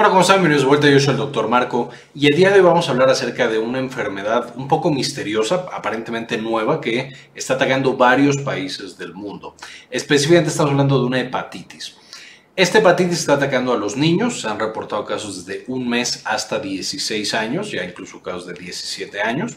Hola, ¿cómo están? Bienvenidos de vuelta, yo soy el doctor Marco y el día de hoy vamos a hablar acerca de una enfermedad un poco misteriosa, aparentemente nueva, que está atacando varios países del mundo. Específicamente estamos hablando de una hepatitis. Esta hepatitis está atacando a los niños, se han reportado casos desde un mes hasta 16 años, ya incluso casos de 17 años.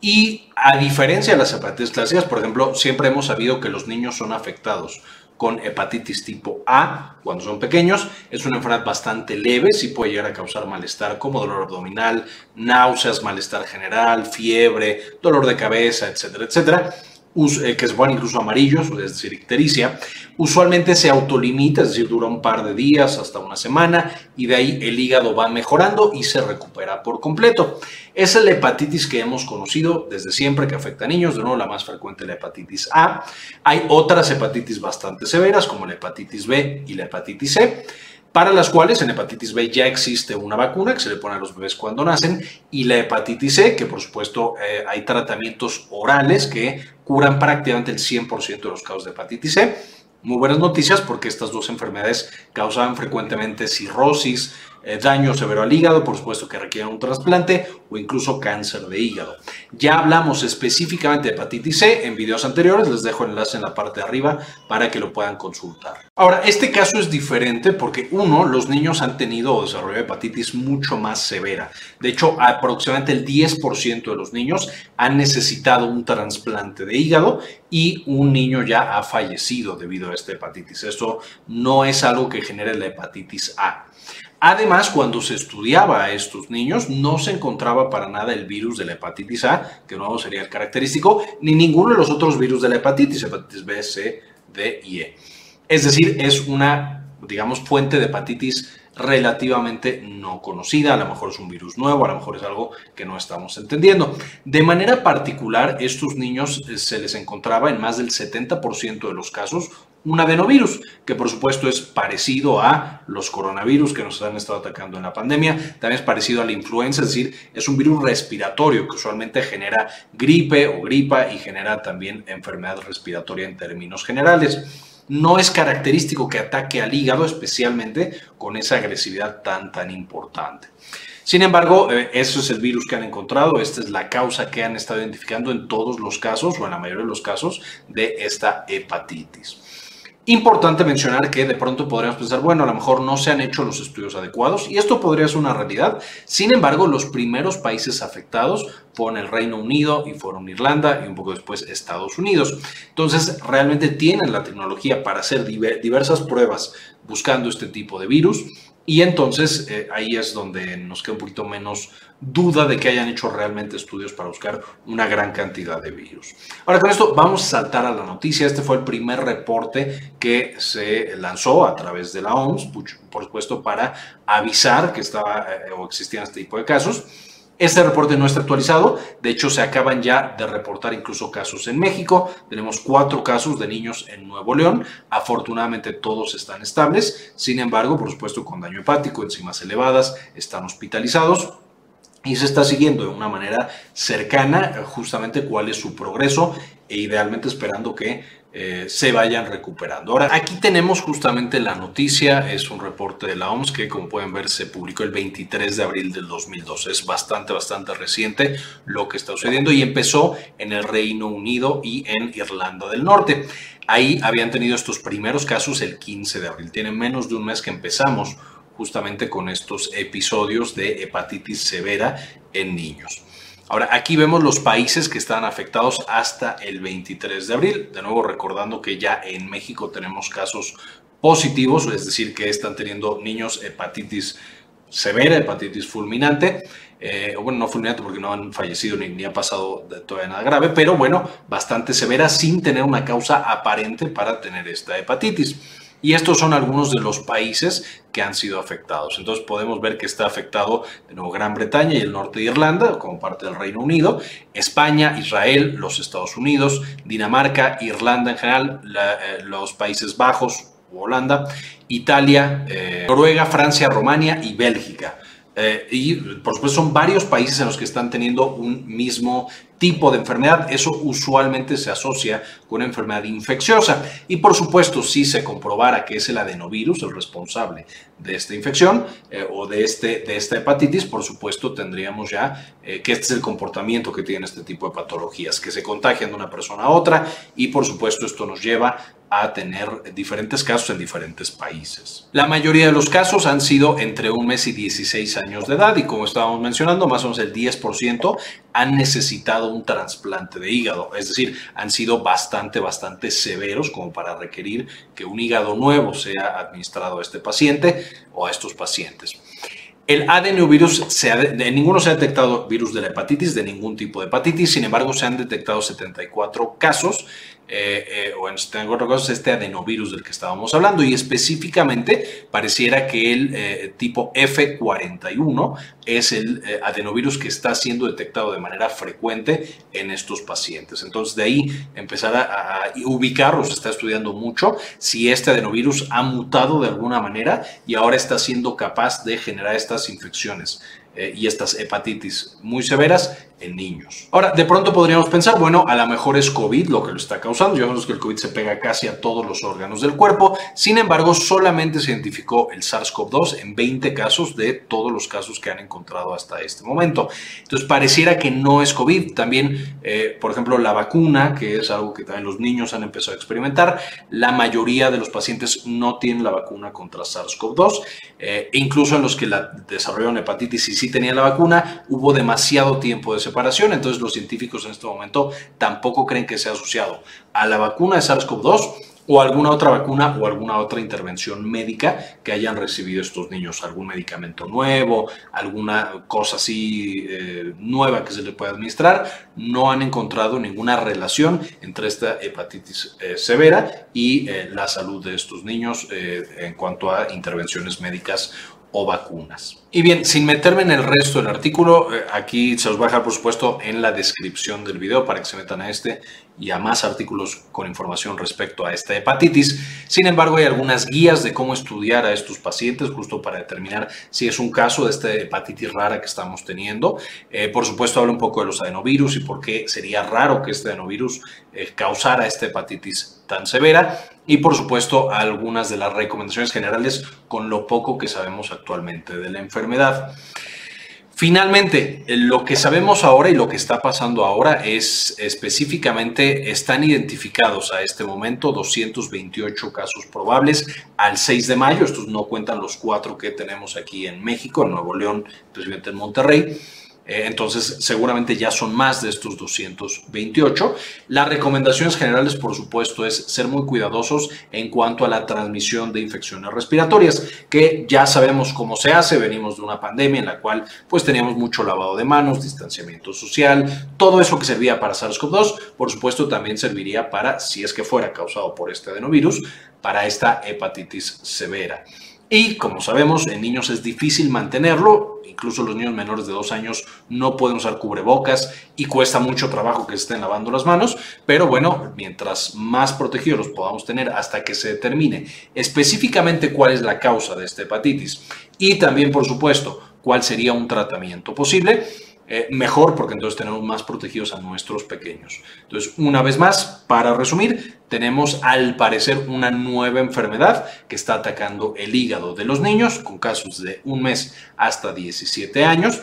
Y a diferencia de las hepatitis clásicas, por ejemplo, siempre hemos sabido que los niños son afectados con hepatitis tipo A cuando son pequeños. Es una enfermedad bastante leve, sí puede llegar a causar malestar como dolor abdominal, náuseas, malestar general, fiebre, dolor de cabeza, etcétera, etcétera. Eh, que se ponen incluso amarillos, es decir, ictericia, usualmente se autolimita, es decir, dura un par de días hasta una semana y de ahí el hígado va mejorando y se recupera por completo. Es la hepatitis que hemos conocido desde siempre que afecta a niños, de nuevo la más frecuente la hepatitis A. Hay otras hepatitis bastante severas como la hepatitis B y la hepatitis C para las cuales en hepatitis B ya existe una vacuna que se le pone a los bebés cuando nacen y la hepatitis C, que por supuesto eh, hay tratamientos orales que curan prácticamente el 100% de los casos de hepatitis C. Muy buenas noticias porque estas dos enfermedades causaban frecuentemente cirrosis, eh, daño severo al hígado, por supuesto que requieren un trasplante o incluso cáncer de hígado. Ya hablamos específicamente de hepatitis C en videos anteriores, les dejo el enlace en la parte de arriba para que lo puedan consultar. Ahora, este caso es diferente porque uno, los niños han tenido desarrollo de hepatitis mucho más severa. De hecho, aproximadamente el 10% de los niños han necesitado un trasplante de hígado y un niño ya ha fallecido debido a esta hepatitis. Esto no es algo que genere la hepatitis A. Además, cuando se estudiaba a estos niños, no se encontraba para nada el virus de la hepatitis A, que nuevo sería el característico, ni ninguno de los otros virus de la hepatitis, hepatitis B, C, D y E. Es decir, es una, digamos, fuente de hepatitis relativamente no conocida, a lo mejor es un virus nuevo, a lo mejor es algo que no estamos entendiendo. De manera particular, estos niños eh, se les encontraba en más del 70% de los casos un adenovirus, que por supuesto es parecido a los coronavirus que nos han estado atacando en la pandemia, también es parecido a la influenza, es decir, es un virus respiratorio que usualmente genera gripe o gripa y genera también enfermedad respiratoria en términos generales no es característico que ataque al hígado, especialmente con esa agresividad tan, tan importante. Sin embargo, eh, eso es el virus que han encontrado, esta es la causa que han estado identificando en todos los casos o en la mayoría de los casos de esta hepatitis. Importante mencionar que de pronto podríamos pensar, bueno, a lo mejor no se han hecho los estudios adecuados y esto podría ser una realidad. Sin embargo, los primeros países afectados fueron el Reino Unido y fueron Irlanda y un poco después Estados Unidos. Entonces, realmente tienen la tecnología para hacer diversas pruebas buscando este tipo de virus y entonces eh, ahí es donde nos queda un poquito menos duda de que hayan hecho realmente estudios para buscar una gran cantidad de virus. Ahora con esto vamos a saltar a la noticia. Este fue el primer reporte que se lanzó a través de la OMS, por supuesto para avisar que estaba eh, o existían este tipo de casos. Este reporte no está actualizado, de hecho se acaban ya de reportar incluso casos en México, tenemos cuatro casos de niños en Nuevo León, afortunadamente todos están estables, sin embargo, por supuesto con daño hepático, enzimas elevadas, están hospitalizados, y se está siguiendo de una manera cercana justamente cuál es su progreso e idealmente esperando que eh, se vayan recuperando. Ahora, aquí tenemos justamente la noticia, es un reporte de la OMS que como pueden ver se publicó el 23 de abril del 2012. Es bastante, bastante reciente lo que está sucediendo y empezó en el Reino Unido y en Irlanda del Norte. Ahí habían tenido estos primeros casos el 15 de abril. Tienen menos de un mes que empezamos justamente con estos episodios de hepatitis severa en niños. Ahora, aquí vemos los países que están afectados hasta el 23 de abril. De nuevo, recordando que ya en México tenemos casos positivos, es decir, que están teniendo niños hepatitis severa, hepatitis fulminante. Eh, bueno, no fulminante porque no han fallecido ni, ha pasado de todavía nada grave, pero bueno, bastante severa sin tener una causa aparente para tener esta hepatitis. Y estos son algunos de los países que han sido afectados. Entonces podemos ver que está afectado de nuevo Gran Bretaña y el norte de Irlanda como parte del Reino Unido, España, Israel, los Estados Unidos, Dinamarca, Irlanda en general, eh, los Países Bajos, Holanda, Italia, eh, Noruega, Francia, Rumania y Bélgica. Eh, y por supuesto son varios países en los que están teniendo un mismo tipo de enfermedad, eso usualmente se asocia con una enfermedad infecciosa. Y por supuesto, si se comprobara que es el adenovirus el responsable de esta infección eh, o de, este, de esta hepatitis, por supuesto tendríamos ya eh, que este es el comportamiento que tiene este tipo de patologías, que se contagian de una persona a otra y por supuesto esto nos lleva a tener diferentes casos en diferentes países. La mayoría de los casos han sido entre un mes y 16 años de edad y como estábamos mencionando, más o menos el 10% han necesitado un trasplante de hígado, es decir, han sido bastante, bastante severos como para requerir que un hígado nuevo sea administrado a este paciente o a estos pacientes. El adenovirus, se de ninguno se ha detectado virus de la hepatitis, de ningún tipo de hepatitis, sin embargo se han detectado 74 casos eh, eh, o en otro caso este adenovirus del que estábamos hablando y específicamente pareciera que el eh, tipo F41 es el adenovirus que está siendo detectado de manera frecuente en estos pacientes. Entonces de ahí empezar a, a ubicarlos, se está estudiando mucho si este adenovirus ha mutado de alguna manera y ahora está siendo capaz de generar estas infecciones y estas hepatitis muy severas en niños. Ahora, de pronto podríamos pensar, bueno, a lo mejor es COVID lo que lo está causando. Ya vemos que el COVID se pega casi a todos los órganos del cuerpo. Sin embargo, solamente se identificó el SARS-CoV-2 en 20 casos de todos los casos que han encontrado hasta este momento. Entonces, pareciera que no es COVID. También, eh, por ejemplo, la vacuna, que es algo que también los niños han empezado a experimentar, la mayoría de los pacientes no tienen la vacuna contra SARS-CoV-2. Eh, incluso en los que la desarrollaron hepatitis y sí tenían la vacuna, hubo demasiado tiempo de entonces los científicos en este momento tampoco creen que sea asociado a la vacuna de SARS-CoV-2 o alguna otra vacuna o alguna otra intervención médica que hayan recibido estos niños, algún medicamento nuevo, alguna cosa así eh, nueva que se le pueda administrar, no han encontrado ninguna relación entre esta hepatitis eh, severa y eh, la salud de estos niños en cuanto a intervenciones médicas o vacunas. Y bien, sin meterme en el resto del artículo, eh, aquí se los voy a dejar por supuesto en la descripción del video para que se metan a este y a más artículos con información respecto a esta hepatitis. Sin embargo, hay algunas guías de cómo estudiar a estos pacientes justo para determinar si es un caso de esta hepatitis rara que estamos teniendo. Eh, por supuesto, habla un poco de los adenovirus y por qué sería raro que este adenovirus eh, causara esta hepatitis tan severa y por supuesto algunas de las recomendaciones generales con lo poco que sabemos actualmente de la enfermedad. Finalmente, lo que sabemos ahora y lo que está pasando ahora es específicamente, están identificados a este momento 228 casos probables al 6 de mayo, estos no cuentan los cuatro que tenemos aquí en México, en Nuevo León, presidente en Monterrey. Eh, entonces, seguramente ya son más de estos 228. Las recomendaciones generales, por supuesto, es ser muy cuidadosos en cuanto a la transmisión de infecciones respiratorias, que ya sabemos cómo se hace. Venimos de una pandemia en la cual pues teníamos mucho lavado de manos, distanciamiento social, todo eso que servía para SARS-CoV-2, por supuesto, también serviría para, si es que fuera causado por este adenovirus, para esta hepatitis severa. Y como sabemos, en niños es difícil mantenerlo, incluso los niños menores de dos años no pueden usar cubrebocas y cuesta mucho trabajo que se estén lavando las manos, pero bueno, mientras más protegidos los podamos tener hasta que se determine específicamente cuál es la causa de esta hepatitis y también, por supuesto, cuál sería un tratamiento posible, eh, mejor porque entonces tenemos más protegidos a nuestros pequeños. Entonces, una vez más, para resumir, tenemos al parecer una nueva enfermedad que está atacando el hígado de los niños con casos de un mes hasta 17 años.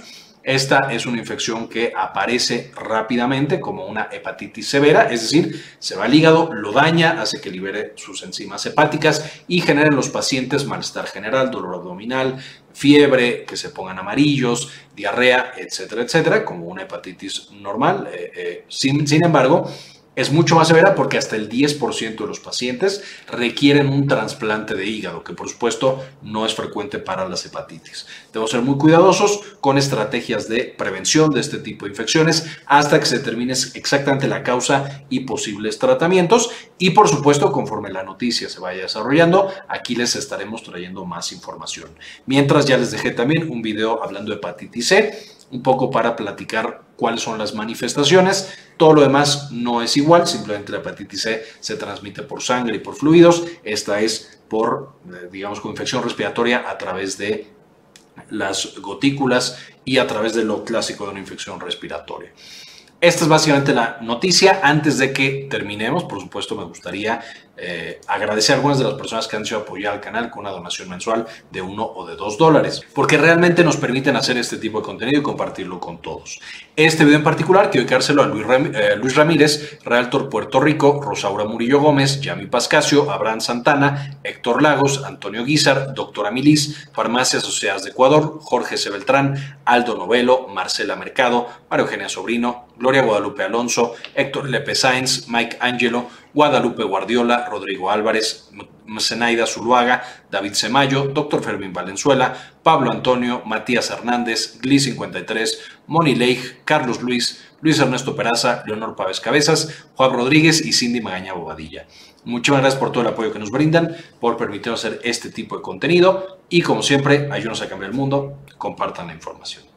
Esta es una infección que aparece rápidamente como una hepatitis severa, es decir, se va al hígado, lo daña, hace que libere sus enzimas hepáticas y genera en los pacientes malestar general, dolor abdominal, fiebre, que se pongan amarillos, diarrea, etcétera, etcétera, como una hepatitis normal. Eh, eh, sin, sin embargo, es mucho más severa porque hasta el 10% de los pacientes requieren un trasplante de hígado, que por supuesto no es frecuente para las hepatitis. Debemos ser muy cuidadosos con estrategias de prevención de este tipo de infecciones hasta que se determine exactamente la causa y posibles tratamientos. Y por supuesto, conforme la noticia se vaya desarrollando, aquí les estaremos trayendo más información. Mientras ya les dejé también un video hablando de hepatitis C un poco para platicar cuáles son las manifestaciones. Todo lo demás no es igual, simplemente la hepatitis C se transmite por sangre y por fluidos. Esta es por, eh, digamos, con infección respiratoria a través de las gotículas y a través de lo clásico de una infección respiratoria. Esta es básicamente la noticia. Antes de que terminemos, por supuesto, me gustaría eh, agradecer a algunas de las personas que han sido apoyar al canal con una donación mensual de uno o de dos dólares, porque realmente nos permiten hacer este tipo de contenido y compartirlo con todos. Este video en particular quiero dedicárselo a Luis, eh, Luis Ramírez, Realtor Puerto Rico, Rosaura Murillo Gómez, Yami Pascasio, Abraham Santana, Héctor Lagos, Antonio Guizar, Doctora Milis, Farmacias Asociadas de Ecuador, Jorge C. Beltrán, Aldo Novelo, Marcela Mercado, María Eugenia Sobrino, Gloria Guadalupe Alonso, Héctor Lepe Sáenz, Mike Angelo, Guadalupe Guardiola, Rodrigo Álvarez, Zenaida Zuluaga, David Semayo, Dr. Fermín Valenzuela, Pablo Antonio, Matías Hernández, Gli53, Moni Leigh, Carlos Luis, Luis Ernesto Peraza, Leonor Pávez Cabezas, Juan Rodríguez y Cindy Magaña Bobadilla. Muchísimas gracias por todo el apoyo que nos brindan, por permitirnos hacer este tipo de contenido y como siempre, ayúdenos a cambiar el mundo, compartan la información.